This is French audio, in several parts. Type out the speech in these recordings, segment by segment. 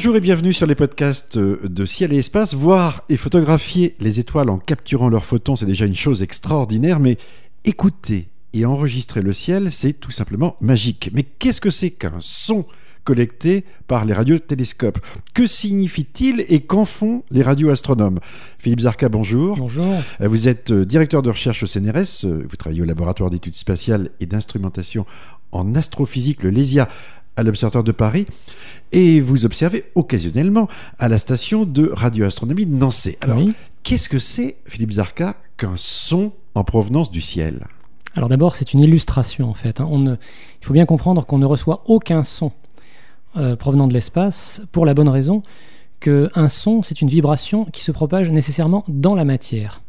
Bonjour et bienvenue sur les podcasts de Ciel et Espace. Voir et photographier les étoiles en capturant leurs photons, c'est déjà une chose extraordinaire, mais écouter et enregistrer le ciel, c'est tout simplement magique. Mais qu'est-ce que c'est qu'un son collecté par les radiotélescopes? Que signifie-t-il et qu'en font les radioastronomes? Philippe Zarka, bonjour. Bonjour. Euh, vous êtes euh, directeur de recherche au CNRS, euh, vous travaillez au laboratoire d'études spatiales et d'instrumentation en astrophysique, le LESIA, à l'Observatoire de Paris, et vous observez occasionnellement à la station de radioastronomie de Nancy. Alors, qu'est-ce que c'est, Philippe Zarka, qu'un son en provenance du ciel? Alors d'abord, c'est une illustration en fait. Hein. Il faut bien comprendre qu'on ne reçoit aucun son euh, provenant de l'espace pour la bonne raison qu'un son, c'est une vibration qui se propage nécessairement dans la matière.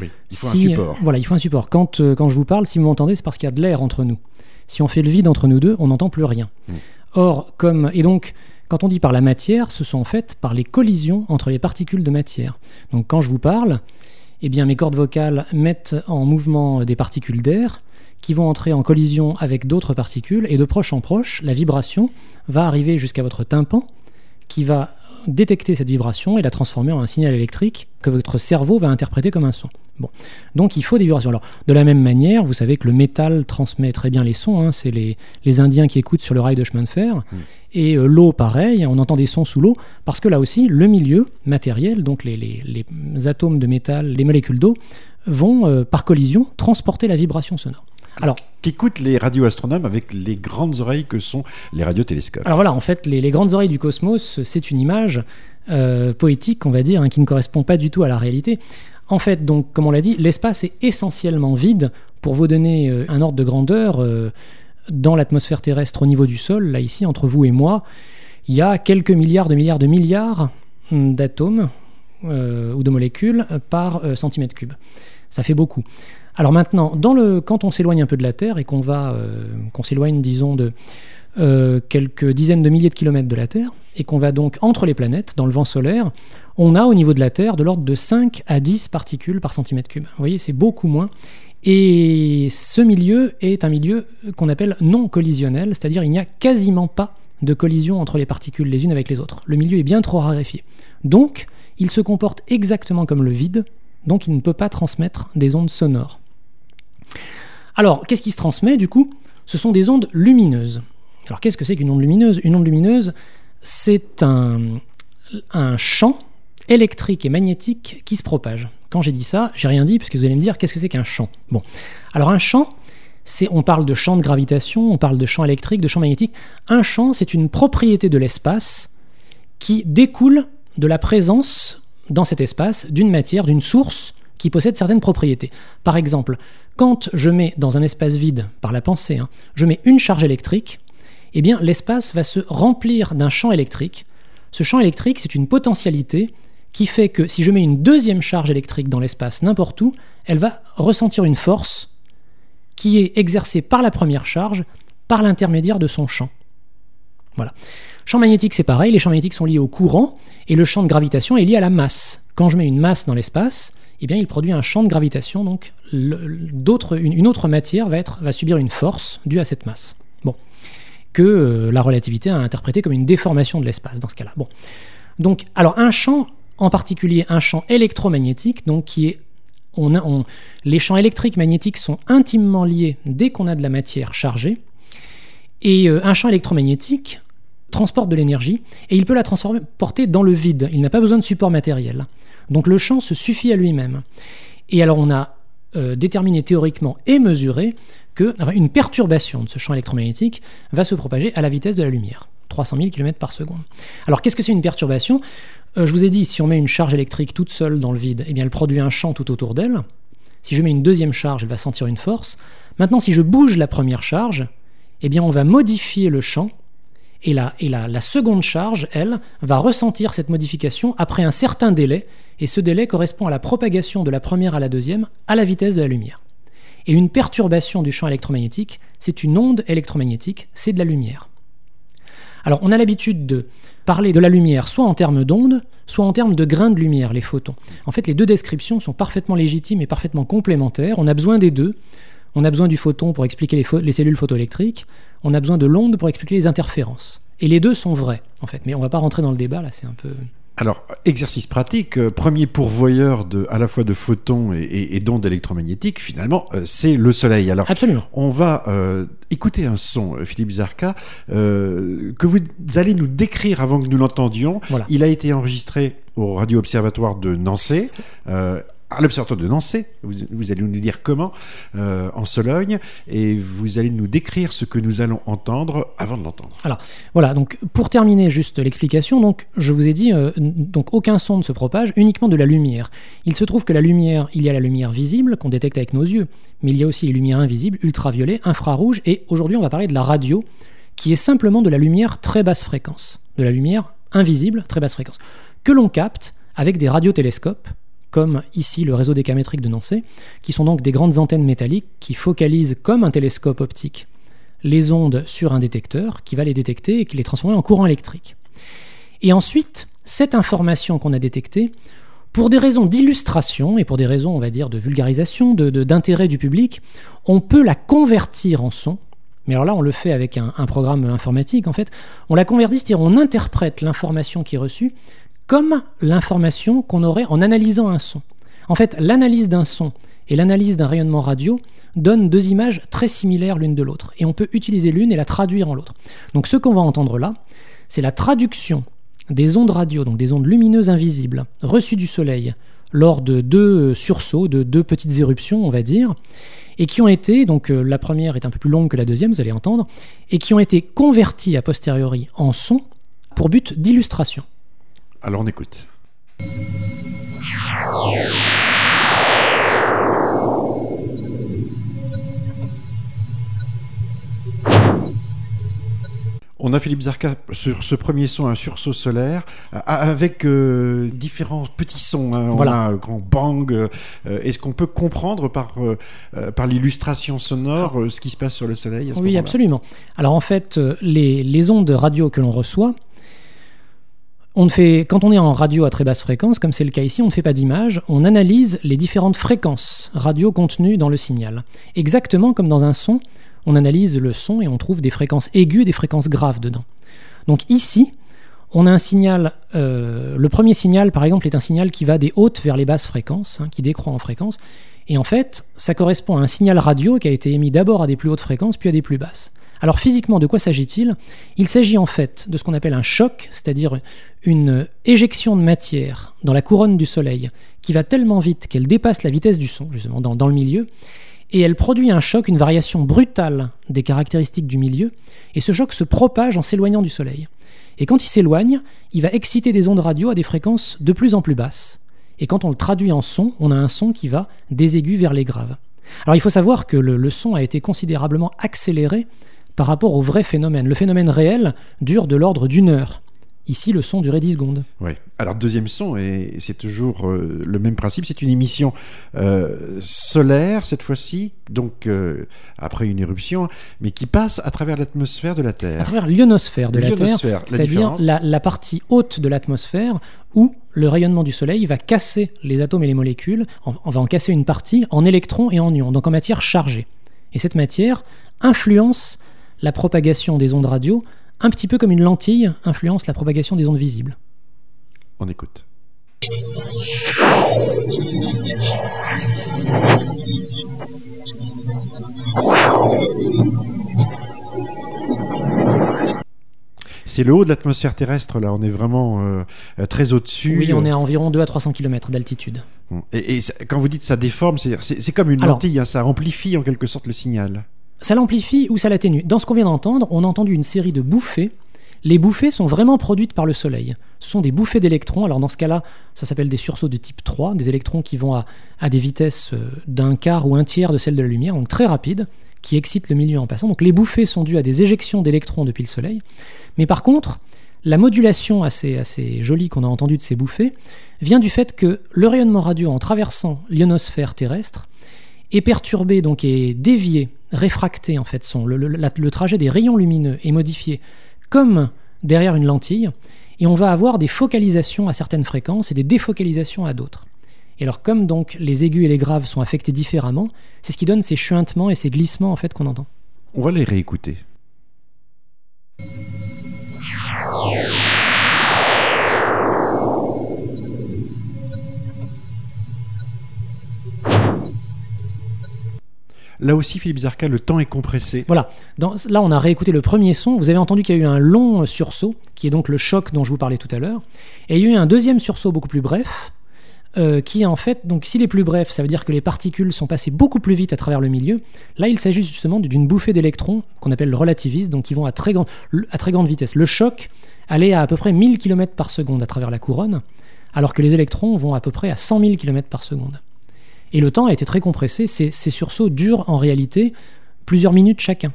Oui, il faut un support. voilà, il faut un support. Quand, euh, quand je vous parle, si vous m'entendez, c'est parce qu'il y a de l'air entre nous. Si on fait le vide entre nous deux, on n'entend plus rien. Mm. Or, comme. Et donc, quand on dit par la matière, ce sont en fait par les collisions entre les particules de matière. Donc, quand je vous parle, eh bien, mes cordes vocales mettent en mouvement des particules d'air qui vont entrer en collision avec d'autres particules, et de proche en proche, la vibration va arriver jusqu'à votre tympan, qui va détecter cette vibration et la transformer en un signal électrique que votre cerveau va interpréter comme un son. Bon. Donc il faut des vibrations. Alors, de la même manière, vous savez que le métal transmet très bien les sons. Hein. c'est les, les, Indiens qui écoutent sur le rail de chemin de fer. Hmm. Et euh, l'eau, pareil, on entend des sons sous l'eau, parce que là aussi, le milieu matériel, donc les, les, les atomes de métal, les molécules d'eau, vont, euh, par collision, transporter la vibration sonore. Alors, qu'écoutent les radioastronomes avec les grandes oreilles que sont les radiotélescopes Alors voilà, en fait, les, grandes oreilles du cosmos, c'est une image euh, poétique, on va dire, hein, qui ne correspond pas du tout à la réalité. En fait, donc, comme on l'a dit, l'espace est essentiellement vide. Pour vous donner euh, un ordre de grandeur, euh, dans l'atmosphère terrestre au niveau du sol, là ici, entre vous et moi, il y a quelques milliards de milliards de milliards hum, d'atomes euh, ou de molécules par centimètre cube. Ça fait beaucoup. Alors maintenant, quand on s'éloigne un peu de la Terre et qu'on va, qu'on s'éloigne, disons, de quelques dizaines de milliers de kilomètres de la Terre, et qu'on va donc entre les planètes, dans le vent solaire, on a au niveau de la Terre de l'ordre de 5 à 10 particules par centimètre cube. Vous voyez, c'est beaucoup moins. Et ce milieu est un milieu qu'on appelle non collisionnel, c'est-à-dire il n'y a quasiment pas de collision entre les particules les unes avec les autres. Le milieu est bien trop raréfié. Donc, il se comporte exactement comme le vide, donc il ne peut pas transmettre des ondes sonores. Alors, qu'est-ce qui se transmet du coup? Ce sont des ondes lumineuses. Alors, qu'est-ce que c'est qu'une onde lumineuse? Une onde lumineuse, c'est un, champ électrique et magnétique qui se propage. Quand j'ai dit ça, j'ai rien dit puisque vous allez me dire qu'est-ce que c'est qu'un champ? Bon, alors un champ, c'est on parle de champ de gravitation, on parle de champ électrique, de champ magnétique. Un champ, c'est une propriété de l'espace qui découle de la présence dans cet espace d'une matière, d'une source qui possède certaines propriétés. Par exemple, quand je mets dans un espace vide, par la pensée, hein, je mets une charge électrique, eh bien l'espace va se remplir d'un champ électrique. Ce champ électrique, c'est une potentialité qui fait que si je mets une deuxième charge électrique dans l'espace n'importe où, elle va ressentir une force qui est exercée par la première charge par l'intermédiaire de son champ. Voilà. Champ magnétique, c'est pareil, les champs magnétiques sont liés au courant et le champ de gravitation est lié à la masse. Quand je mets une masse dans l'espace, eh il produit un champ de gravitation, donc une, autre matière va subir une force due à cette masse. Que euh, la relativité a interprété comme une déformation de l'espace dans ce cas-là. Donc, alors un champ en particulier un champ électromagnétique, donc qui est on les champs électriques magnétiques sont intimement liés dès qu'on a de la matière chargée. Et euh, un champ électromagnétique transporte de l'énergie et il peut la transporter dans le vide. Il n'a pas besoin de support matériel. Donc le champ se suffit à lui-même. Et alors on a euh, déterminé théoriquement et mesuré que une perturbation de ce champ électromagnétique va se propager à la vitesse de la lumière. 300 000 km par seconde. Alors qu'est-ce que c'est une perturbation? Euh, Je vous ai dit, si on met une charge électrique toute seule dans le vide, eh bien elle produit un champ tout autour d'elle. Si je mets une deuxième charge, elle va sentir une force. Maintenant, si je bouge la première charge, eh bien on va modifier le champ et, la, et la, seconde charge, elle, va ressentir cette modification après un certain délai, et ce délai correspond à la propagation de la première à la deuxième à la vitesse de la lumière. Et une perturbation du champ électromagnétique, c'est une onde électromagnétique, c'est de la lumière. Alors on a l'habitude de parler de la lumière soit en termes d'ondes, soit en termes de grains de lumière, les photons. En fait, les deux descriptions sont parfaitement légitimes et parfaitement complémentaires. On a besoin des deux. On a besoin du photon pour expliquer les, cellules photoélectriques. On a besoin de l'onde pour expliquer les interférences. Et les deux sont vrais, en fait. Mais on va pas rentrer dans le débat, là, c'est un peu... Alors, exercice pratique, euh, premier pourvoyeur de, à la fois de photons et, d'ondes électromagnétiques, finalement, euh, c'est le Soleil. Alors, Absolument. on va euh, écouter un son, Philippe Zarka, que vous allez nous décrire avant que nous l'entendions. Voilà. Il a été enregistré au Radio Observatoire de Nancy à l'Observatoire de Nancy. Vous, allez nous dire comment euh, en Sologne et vous allez nous décrire ce que nous allons entendre avant de l'entendre. Alors voilà, donc pour terminer juste l'explication, donc je vous ai dit euh, donc aucun son ne se propage, uniquement de la lumière. Il se trouve que la lumière, il y a la lumière visible qu'on détecte avec nos yeux, mais il y a aussi les lumières invisibles, ultraviolet, infrarouge et aujourd'hui on va parler de la radio qui est simplement de la lumière très basse fréquence, de la lumière invisible très basse fréquence que l'on capte avec des radiotélescopes comme ici le réseau décamétrique de Nancy, qui sont donc des grandes antennes métalliques qui focalisent comme un télescope optique les ondes sur un détecteur qui va les détecter et qui les transformer en courant électrique. Et ensuite, cette information qu'on a détectée, pour des raisons d'illustration et pour des raisons, on va dire, de vulgarisation, d'intérêt du public, on peut la convertir en son. Mais alors là, on le fait avec un, un programme informatique, en fait. On la convertit, c'est-à-dire on interprète l'information qui est reçue comme l'information qu'on aurait en analysant un son. En fait, l'analyse d'un son et l'analyse d'un rayonnement radio donnent deux images très similaires l'une de l'autre, et on peut utiliser l'une et la traduire en l'autre. Donc ce qu'on va entendre là, c'est la traduction des ondes radio, donc des ondes lumineuses invisibles, reçues du Soleil lors de deux sursauts, de deux petites éruptions, on va dire, et qui ont été, donc euh, la première est un peu plus longue que la deuxième, vous allez entendre, et qui ont été converties a posteriori en son pour but d'illustration. Alors on écoute. On a Philippe Zarka sur ce premier son, un sursaut solaire, avec euh, différents petits sons. Hein. On a un grand bang. Euh, est-ce qu'on peut comprendre par, euh, par l'illustration sonore ce qui se passe sur le Soleil Oui, absolument. Alors en fait, les, les ondes radio que l'on reçoit, quand on est en radio à très basse fréquence, comme c'est le cas ici, on ne fait pas d'image, on analyse les différentes fréquences radio contenues dans le signal. Exactement comme dans un son, on analyse le son et on trouve des fréquences aiguës des fréquences graves dedans. Donc ici, on a un signal, euh, le premier signal par exemple est un signal qui va des hautes vers les basses fréquences, hein, qui décroît en fréquence, et en fait, ça correspond à un signal radio qui a été émis d'abord à des plus hautes fréquences, puis à des plus basses. Alors physiquement, de quoi s'agit-il? Il, s'agit en fait de ce qu'on appelle un choc, c'est-à-dire une éjection de matière dans la couronne du Soleil qui va tellement vite qu'elle dépasse la vitesse du son, justement, dans, le milieu, et elle produit un choc, une variation brutale des caractéristiques du milieu, et ce choc se propage en s'éloignant du Soleil. Et quand il s'éloigne, il va exciter des ondes radio à des fréquences de plus en plus basses. Et quand on le traduit en son, on a un son qui va des aigus vers les graves. Alors il faut savoir que le son a été considérablement accéléré par rapport au vrai phénomène. Le phénomène réel dure de l'ordre d'une heure. Ici, le son durait 10 secondes. Oui. Alors, deuxième son, et c'est toujours euh, le même principe, c'est une émission euh, solaire, cette fois-ci, donc euh, après une éruption, mais qui passe à travers l'atmosphère de la Terre. À travers l'ionosphère de la Terre, c'est-à-dire la, partie haute de l'atmosphère où le rayonnement du Soleil va casser les atomes et les molécules, on va en casser une partie en électrons et en ions, donc en matière chargée. Et cette matière influence la propagation des ondes radio, un petit peu comme une lentille influence la propagation des ondes visibles. On écoute. C'est le haut de l'atmosphère terrestre, là. On est vraiment euh, très au-dessus. Oui, on est à environ 2 à 300 km d'altitude. Et, quand vous dites ça déforme, c'est comme une lentille, hein, ça amplifie en quelque sorte le signal ça l'amplifie ou ça l'atténue. Dans ce qu'on vient d'entendre, on a entendu une série de bouffées. Les bouffées sont vraiment produites par le Soleil. Ce sont des bouffées d'électrons. Alors dans ce cas-là, ça s'appelle des sursauts de type 3, des électrons qui vont à, des vitesses euh, d'un quart ou un tiers de celle de la lumière, donc très rapides, qui excitent le milieu en passant. Donc les bouffées sont dues à des éjections d'électrons depuis le Soleil. Mais par contre, la modulation assez, assez jolie qu'on a entendue de ces bouffées vient du fait que le rayonnement radio en traversant l'ionosphère terrestre est perturbé, donc est dévié, réfracté en fait. Son, le, trajet des rayons lumineux est modifié comme derrière une lentille, et on va avoir des focalisations à certaines fréquences et des défocalisations à d'autres. Et alors comme donc les aigus et les graves sont affectés différemment, c'est ce qui donne ces chuintements et ces glissements en fait qu'on entend. On va les réécouter. Là aussi, Philippe Zarka, le temps est compressé. Voilà. Là, on a réécouté le premier son. Vous avez entendu qu'il y a eu un long sursaut, qui est donc le choc dont je vous parlais tout à l'heure. Et il y a eu un deuxième sursaut beaucoup plus bref, euh, qui en fait, donc s'il est plus bref, ça veut dire que les particules sont passées beaucoup plus vite à travers le milieu. Là, il s'agit justement d'une bouffée d'électrons qu'on appelle le relativiste, donc qui vont à très, à très grande vitesse. Le choc allait à à peu près 1000 km par seconde à travers la couronne, alors que les électrons vont à peu près à 100 000 km par seconde. Et le temps a été très compressé. Ces, ces sursauts durent en réalité plusieurs minutes chacun.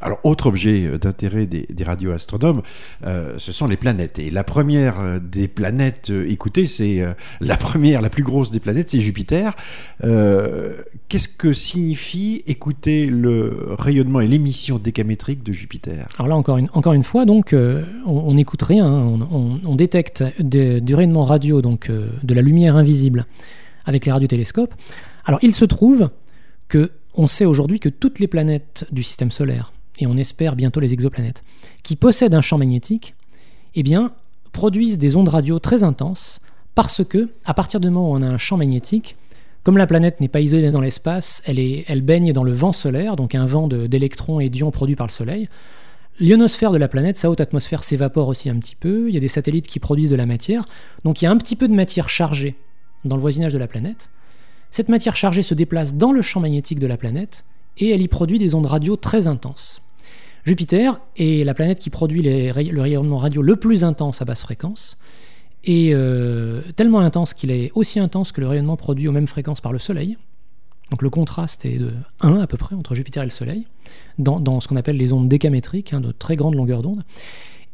Alors, autre objet euh, d'intérêt des, des radioastronomes, euh, ce sont les planètes. Et la première euh, des planètes écoutées, c'est euh, la première, la plus grosse des planètes, c'est Jupiter. Euh, Qu'est-ce que signifie écouter le rayonnement et l'émission décamétrique de Jupiter? Alors là, encore une, encore une fois, donc, on n'écoute rien, hein. on, on- on détecte de- du rayonnement radio, donc de la lumière invisible, avec les radiotélescopes. Alors, il se trouve que on sait aujourd'hui que toutes les planètes du système solaire, et on espère bientôt les exoplanètes, qui possèdent un champ magnétique, eh bien, produisent des ondes radio très intenses, parce que, à partir du moment où on a un champ magnétique, comme la planète n'est pas isolée dans l'espace, elle, elle baigne dans le vent solaire, donc un vent d'électrons et d'ions produits par le Soleil. L'ionosphère de la planète, sa haute atmosphère s'évapore aussi un petit peu, il y a des satellites qui produisent de la matière, donc il y a un petit peu de matière chargée dans le voisinage de la planète. Cette matière chargée se déplace dans le champ magnétique de la planète et elle y produit des ondes radio très intenses. Jupiter est la planète qui produit le rayonnement radio le plus intense à basse fréquence, et euh, tellement intense qu'il est aussi intense que le rayonnement produit aux mêmes fréquences par le Soleil. Donc le contraste est de 1 à peu près entre Jupiter et le Soleil, dans, dans ce qu'on appelle les ondes décamétriques, hein, de très grande longueur d'onde.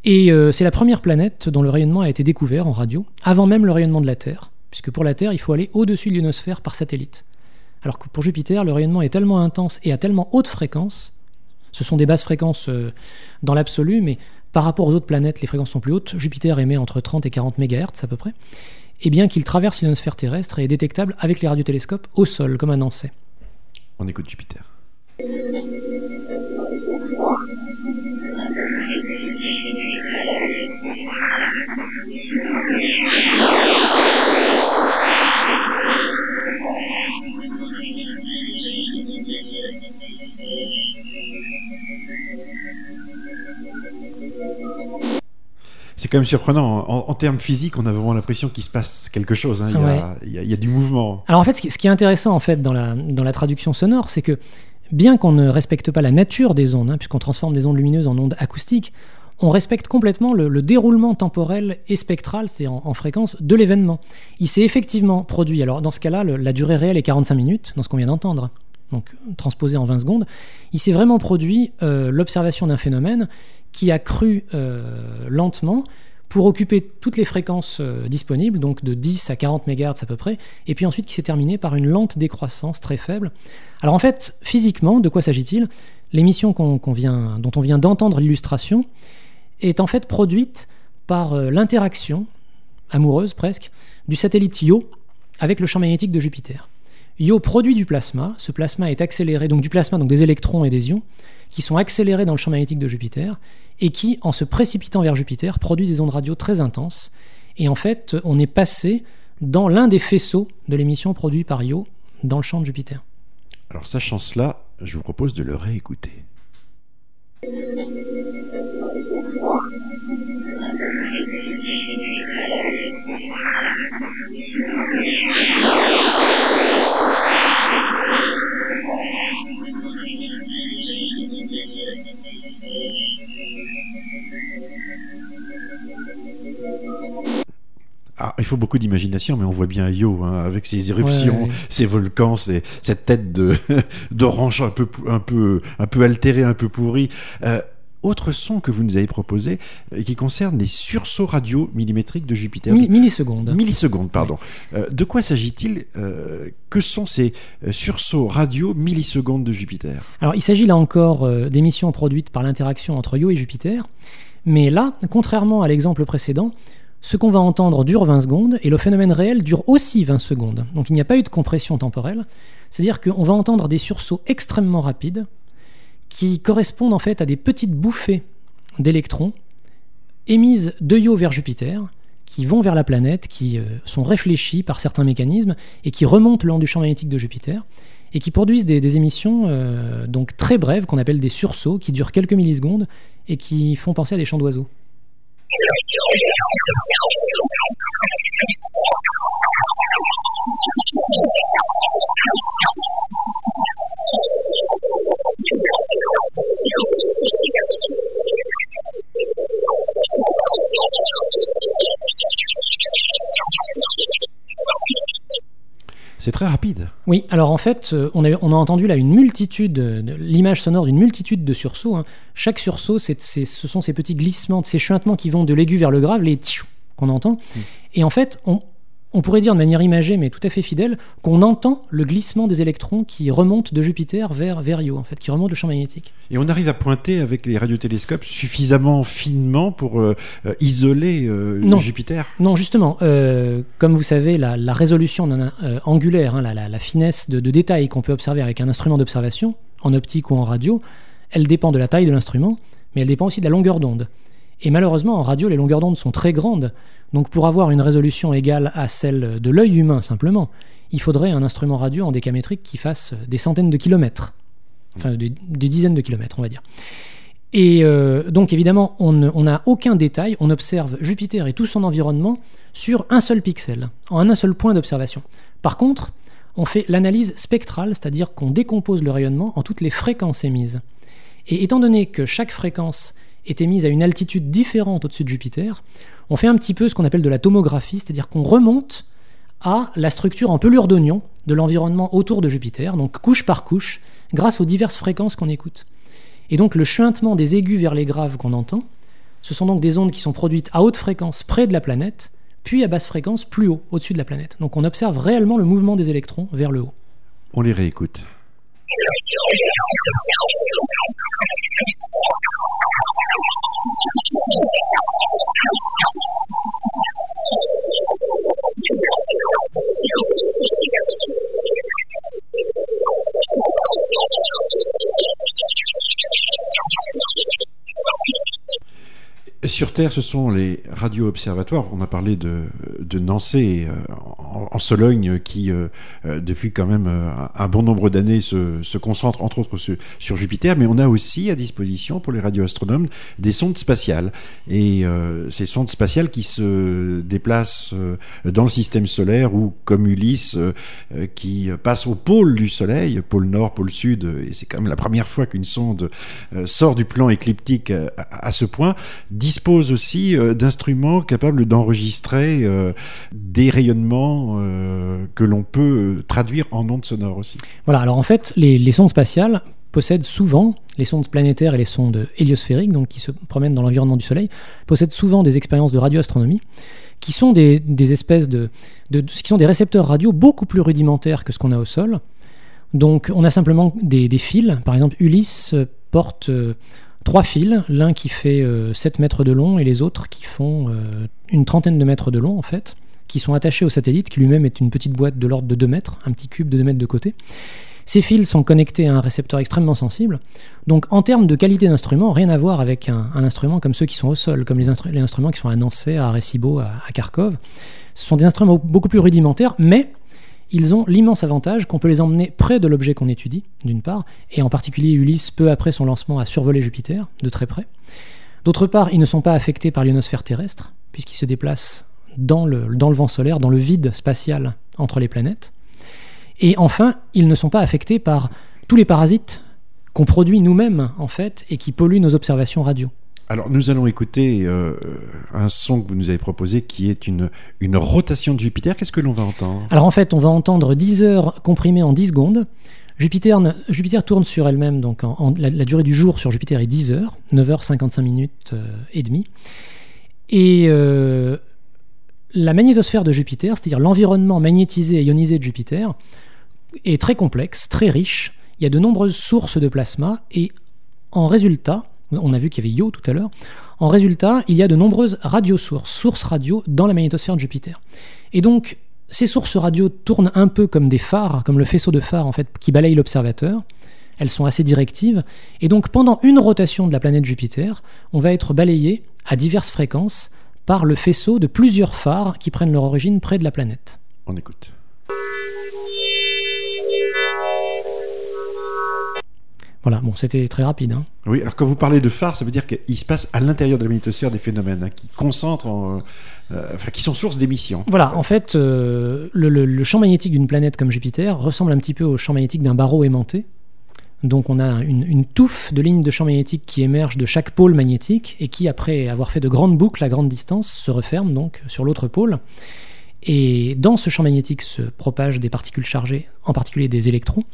Et euh, c'est la première planète dont le rayonnement a été découvert en radio, avant même le rayonnement de la Terre, puisque pour la Terre, il faut aller au-dessus de l'ionosphère par satellite. Alors que pour Jupiter, le rayonnement est tellement intense et à tellement haute fréquence, ce sont des basses fréquences euh, dans l'absolu, mais par rapport aux autres planètes, les fréquences sont plus hautes. Jupiter émet entre 30 et 40 MHz à peu près, et bien qu'il traverse l'ionosphère terrestre et est détectable avec les radiotélescopes au sol, comme un ancet. On écoute Jupiter. C'est quand même surprenant. En, en termes physiques, on a vraiment l'impression qu'il se passe quelque chose. hein. Il, y a, Ouais. il y a- il y a du mouvement. Alors en fait, ce qui, est intéressant en fait dans la, dans la traduction sonore, c'est que bien qu'on ne respecte pas la nature des ondes, hein, puisqu'on transforme des ondes lumineuses en ondes acoustiques, on respecte complètement le, le déroulement temporel et spectral, c'est en, en fréquence, de l'événement. Il s'est effectivement produit, alors dans ce cas-là, la durée réelle est 45 minutes, dans ce qu'on vient d'entendre, donc transposé en 20 secondes. Il s'est vraiment produit euh, l'observation d'un phénomène qui a cru euh, lentement pour occuper toutes les fréquences euh, disponibles, donc de 10 à 40 MHz à peu près, et puis ensuite qui s'est terminé par une lente décroissance très faible. Alors en fait, physiquement, de quoi s'agit-il? L'émission dont on vient d'entendre l'illustration est en fait produite par euh, l'interaction, amoureuse presque, du satellite Io avec le champ magnétique de Jupiter. Io produit du plasma, ce plasma est accéléré, donc du plasma, donc des électrons et des ions, qui sont accélérés dans le champ magnétique de Jupiter, et qui, en se précipitant vers Jupiter, produisent des ondes radio très intenses. Et en fait, on est passé dans l'un des faisceaux de l'émission produite par Io dans le champ de Jupiter. Alors, sachant cela, je vous propose de le réécouter. Ah, il faut beaucoup d'imagination, mais on voit bien Io hein, avec ses éruptions, Ouais, ouais. ses volcans, ses- cette tête de d'orange un peu, pou- un peu, un peu altérée, un peu pourrie. Euh, autre son que vous nous avez proposé euh, qui concerne les sursauts radio millimétriques de Jupiter. Mi- millisecondes. Millisecondes, pardon. Euh, de quoi s'agit-il Euh, Que sont ces sursauts radio millisecondes de Jupiter? Alors, il s'agit là encore d'émissions produites par l'interaction entre Io et Jupiter. Mais là, contrairement à l'exemple précédent, ce qu'on va entendre dure 20 secondes et le phénomène réel dure aussi 20 secondes. Donc il n'y a pas eu de compression temporelle. C'est-à-dire qu'on va entendre des sursauts extrêmement rapides qui correspondent en fait à des petites bouffées d'électrons émisent d'œillot vers Jupiter, qui vont vers la planète, qui euh, sont réfléchis par certains mécanismes et qui remontent le long du champ magnétique de Jupiter et qui produisent des, émissions euh, donc très brèves qu'on appelle des sursauts qui durent quelques millisecondes et qui font penser à des chants d'oiseaux. Thank you. Oui, alors en fait, euh, on a, on a entendu là une multitude, l'image sonore d'une multitude de sursauts. Hein. Chaque sursaut, ce sont ces petits glissements, ces chuintements qui vont de l'aigu vers le grave, les qu'on entend. Mm. Et en fait, on, on pourrait dire de manière imagée, mais tout à fait fidèle, qu'on entend le glissement des électrons qui remontent de Jupiter vers, vers Io, en fait, qui remontent le champ magnétique. Et on arrive à pointer avec les radiotélescopes suffisamment finement pour euh, euh, isoler euh, Jupiter? Non, justement, comme vous savez, la, résolution angulaire, hein, la, finesse de, de détail qu'on peut observer avec un instrument d'observation, en optique ou en radio, elle dépend de la taille de l'instrument, mais elle dépend aussi de la longueur d'onde. Et malheureusement, en radio, les longueurs d'onde sont très grandes. Donc pour avoir une résolution égale à celle de l'œil humain simplement, il faudrait un instrument radio en décamétrique qui fasse des centaines de kilomètres. Enfin, des, dizaines de kilomètres, on va dire. Et euh, donc évidemment, on n'a aucun détail, on observe Jupiter et tout son environnement sur un seul pixel, en un seul point d'observation. Par contre, on fait l'analyse spectrale, c'est-à-dire qu'on décompose le rayonnement en toutes les fréquences émises. Et étant donné que chaque fréquence est émise à une altitude différente au-dessus de Jupiter, on fait un petit peu ce qu'on appelle de la tomographie, c'est-à-dire qu'on remonte à la structure en pelure d'oignon de l'environnement autour de Jupiter, donc couche par couche, grâce aux diverses fréquences qu'on écoute. Et donc le chuintement des aigus vers les graves qu'on entend, ce sont donc des ondes qui sont produites à haute fréquence près de la planète, puis à basse fréquence plus haut, au-dessus de la planète. Donc on observe réellement le mouvement des électrons vers le haut. On les réécoute. Sur Terre, ce sont les radio-observatoires. On a parlé de, de Nancy euh, en, Sologne qui, euh, euh, depuis quand même un bon nombre d'années, se, concentre entre autres sur, sur, Jupiter. Mais on a aussi à disposition pour les radioastronomes des sondes spatiales. Et ces sondes spatiales qui se déplacent dans le système solaire ou comme Ulysse qui passe au pôle du Soleil, pôle nord, pôle sud. Et c'est quand même la première fois qu'une sonde sort du plan écliptique à, ce point dispose aussi euh, d'instruments capables d'enregistrer euh, des rayonnements euh, que l'on peut traduire en ondes sonores aussi. Voilà, alors en fait, les, sondes spatiales possèdent souvent, les sondes planétaires et les sondes héliosphériques, donc qui se promènent dans l'environnement du Soleil, possèdent souvent des expériences de radioastronomie qui sont des, espèces de, qui sont des récepteurs radio beaucoup plus rudimentaires que ce qu'on a au sol. Donc on a simplement des, des fils, par exemple Ulysse porte trois fils, l'un qui fait 7 euh, mètres de long et les autres qui font euh, une trentaine de mètres de long en fait, qui sont attachés au satellite qui lui-même est une petite boîte de l'ordre de 2 mètres, un petit cube de 2 mètres de côté. Ces fils sont connectés à un récepteur extrêmement sensible. Donc en termes de qualité d'instrument, rien à voir avec un, instrument comme ceux qui sont au sol, comme les, instruments qui sont à Nancy, à Arecibo, à, à Kharkov. Ce sont des instruments beaucoup plus rudimentaires, mais ils ont l'immense avantage qu'on peut les emmener près de l'objet qu'on étudie, d'une part, et en particulier Ulysse, peu après son lancement, a survolé Jupiter, de très près. D'autre part, ils ne sont pas affectés par l'ionosphère terrestre, puisqu'ils se déplacent dans le, dans le vent solaire, dans le vide spatial entre les planètes. Et enfin, ils ne sont pas affectés par tous les parasites qu'on produit nous-mêmes, en fait, et qui polluent nos observations radio. Alors nous allons écouter euh, un son que vous nous avez proposé qui est une, une rotation de Jupiter. Qu'est-ce que l'on va entendre? Alors en fait on va entendre 10 heures comprimées en 10 secondes. Jupiter, Jupiter tourne sur elle-même, donc en, la, durée du jour sur Jupiter est 10 heures, 9 heures 55 minutes euh, et demie. Et euh, la magnétosphère de Jupiter, c'est-à-dire l'environnement magnétisé et ionisé de Jupiter, est très complexe, très riche. Il y a de nombreuses sources de plasma et en résultat, on a vu qu'il y avait Io tout à l'heure. En résultat, il y a de nombreuses radiosources, sources radio dans la magnétosphère de Jupiter. Et donc, ces sources radio tournent un peu comme des phares, comme le faisceau de phare en fait qui balaye l'observateur. elles sont assez directives, et donc pendant une rotation de la planète Jupiter, on va être balayé à diverses fréquences par le faisceau de plusieurs phares qui prennent leur origine près de la planète. On écoute. Voilà, bon, c'était très rapide. Hein. Oui, alors quand vous parlez de phares, ça veut dire qu'il se passe à l'intérieur de la magnétosphère des phénomènes hein, qui concentrent, en, euh, enfin qui sont source d'émissions. Voilà, en fait, euh, le, le- le champ magnétique d'une planète comme Jupiter ressemble un petit peu au champ magnétique d'un barreau aimanté. Donc on a une, touffe de lignes de champ magnétique qui émergent de chaque pôle magnétique et qui, après avoir fait de grandes boucles à grande distance, se referment donc sur l'autre pôle. Et dans ce champ magnétique se propagent des particules chargées, en particulier des électrons.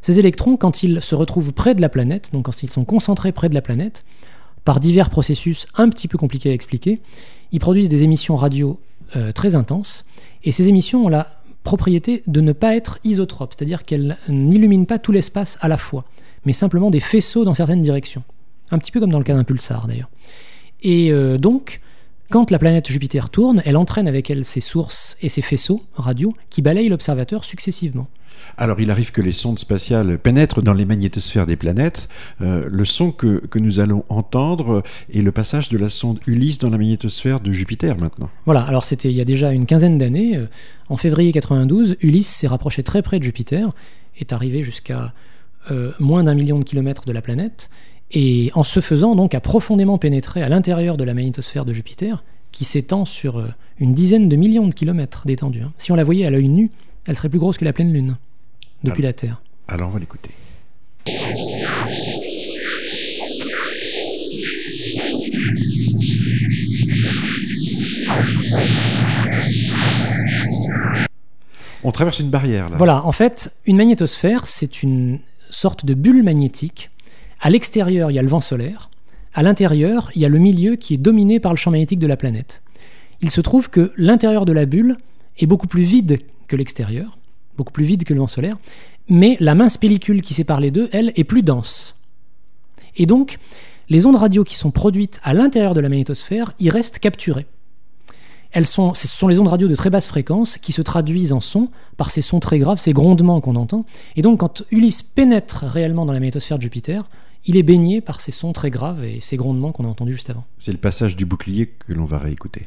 Ces électrons, quand ils se retrouvent près de la planète, donc quand ils sont concentrés près de la planète, par divers processus un petit peu compliqués à expliquer, ils produisent des émissions radio euh, très intenses. Et ces émissions ont la propriété de ne pas être isotropes, c'est-à-dire qu'elles n'illuminent pas tout l'espace à la fois, mais simplement des faisceaux dans certaines directions. Un petit peu comme dans le cas d'un pulsar d'ailleurs. Et euh, donc, quand la planète Jupiter tourne, elle entraîne avec elle ses sources et ses faisceaux radio qui balayent l'observateur successivement. Alors, il arrive que les sondes spatiales pénètrent dans les magnétosphères des planètes. Euh, le son que, nous allons entendre est le passage de la sonde Ulysse dans la magnétosphère de Jupiter maintenant. Voilà, alors c'était il y a déjà une quinzaine d'années. euh, En février 92, Ulysse s'est rapproché très près de Jupiter, est arrivé jusqu'à euh, moins d'un million de kilomètres de la planète, et en ce faisant donc a profondément pénétré à l'intérieur de la magnétosphère de Jupiter, qui s'étend sur une dizaine de millions de kilomètres d'étendue. hein. Si on la voyait à l'œil nu, elle serait plus grosse que la pleine Lune, depuis la Terre. Alors, on va l'écouter. On traverse une barrière là. Voilà, en fait, une magnétosphère, c'est une sorte de bulle magnétique. À l'extérieur, il y a le vent solaire. À l'intérieur, il y a le milieu qui est dominé par le champ magnétique de la planète. Il se trouve que l'intérieur de la bulle est beaucoup plus vide que l'extérieur, beaucoup plus vide que le vent solaire, mais la mince pellicule qui sépare les deux, elle, est plus dense. Et donc, les ondes radio qui sont produites à l'intérieur de la magnétosphère y restent capturées. Elles sont, ce sont les ondes radio de très basse fréquence qui se traduisent en son par ces sons très graves, ces grondements qu'on entend. Et donc, quand Ulysse pénètre réellement dans la magnétosphère de Jupiter, il est baigné par ces sons très graves et ces grondements qu'on a entendus juste avant. C'est le passage du bouclier que l'on va réécouter.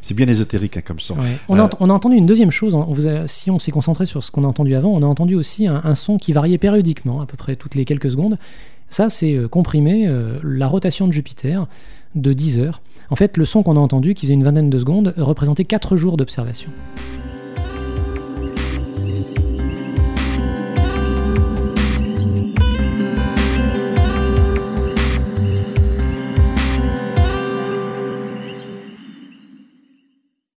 C'est bien ésotérique hein, comme son. Ouais. On, a, Euh, on a entendu une deuxième chose. on vous a- si on s'est concentré sur ce qu'on a entendu avant, on a entendu aussi un, un son qui variait périodiquement, à peu près toutes les quelques secondes. Ça, c'est euh, comprimé euh, la rotation de Jupiter de 10 heures. En fait, le son qu'on a entendu, qui faisait une vingtaine de secondes, représentait 4 jours d'observation.